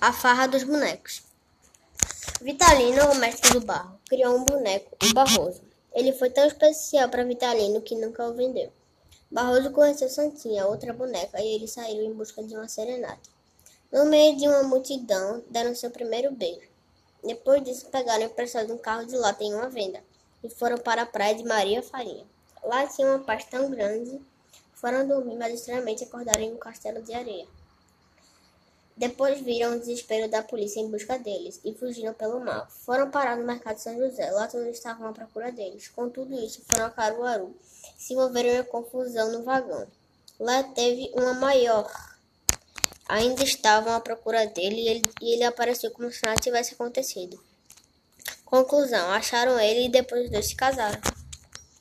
A farra dos bonecos. Vitalino, o mestre do barro, criou um boneco, o Barroso. Ele foi tão especial para Vitalino que nunca o vendeu. Barroso conheceu Santinha, outra boneca, e eles saíram em busca de uma serenata. No meio de uma multidão, deram seu primeiro beijo. Depois disso, pegaram emprestado um carro de lata em uma venda e foram para a praia de Maria Farinha. Lá tinha uma paz tão grande, foram dormir, mas estranhamente acordaram em um castelo de areia. Depois viram o desespero da polícia em busca deles e fugiram pelo mar. Foram parar no mercado São José. Lá todos estavam à procura deles. Com tudo isso, foram a Caruaru. Se envolveram em confusão no vagão. Lá teve uma maior. Ainda estavam à procura dele e ele, e ele apareceu como se nada tivesse acontecido. Conclusão: acharam ele e depois os dois se casaram.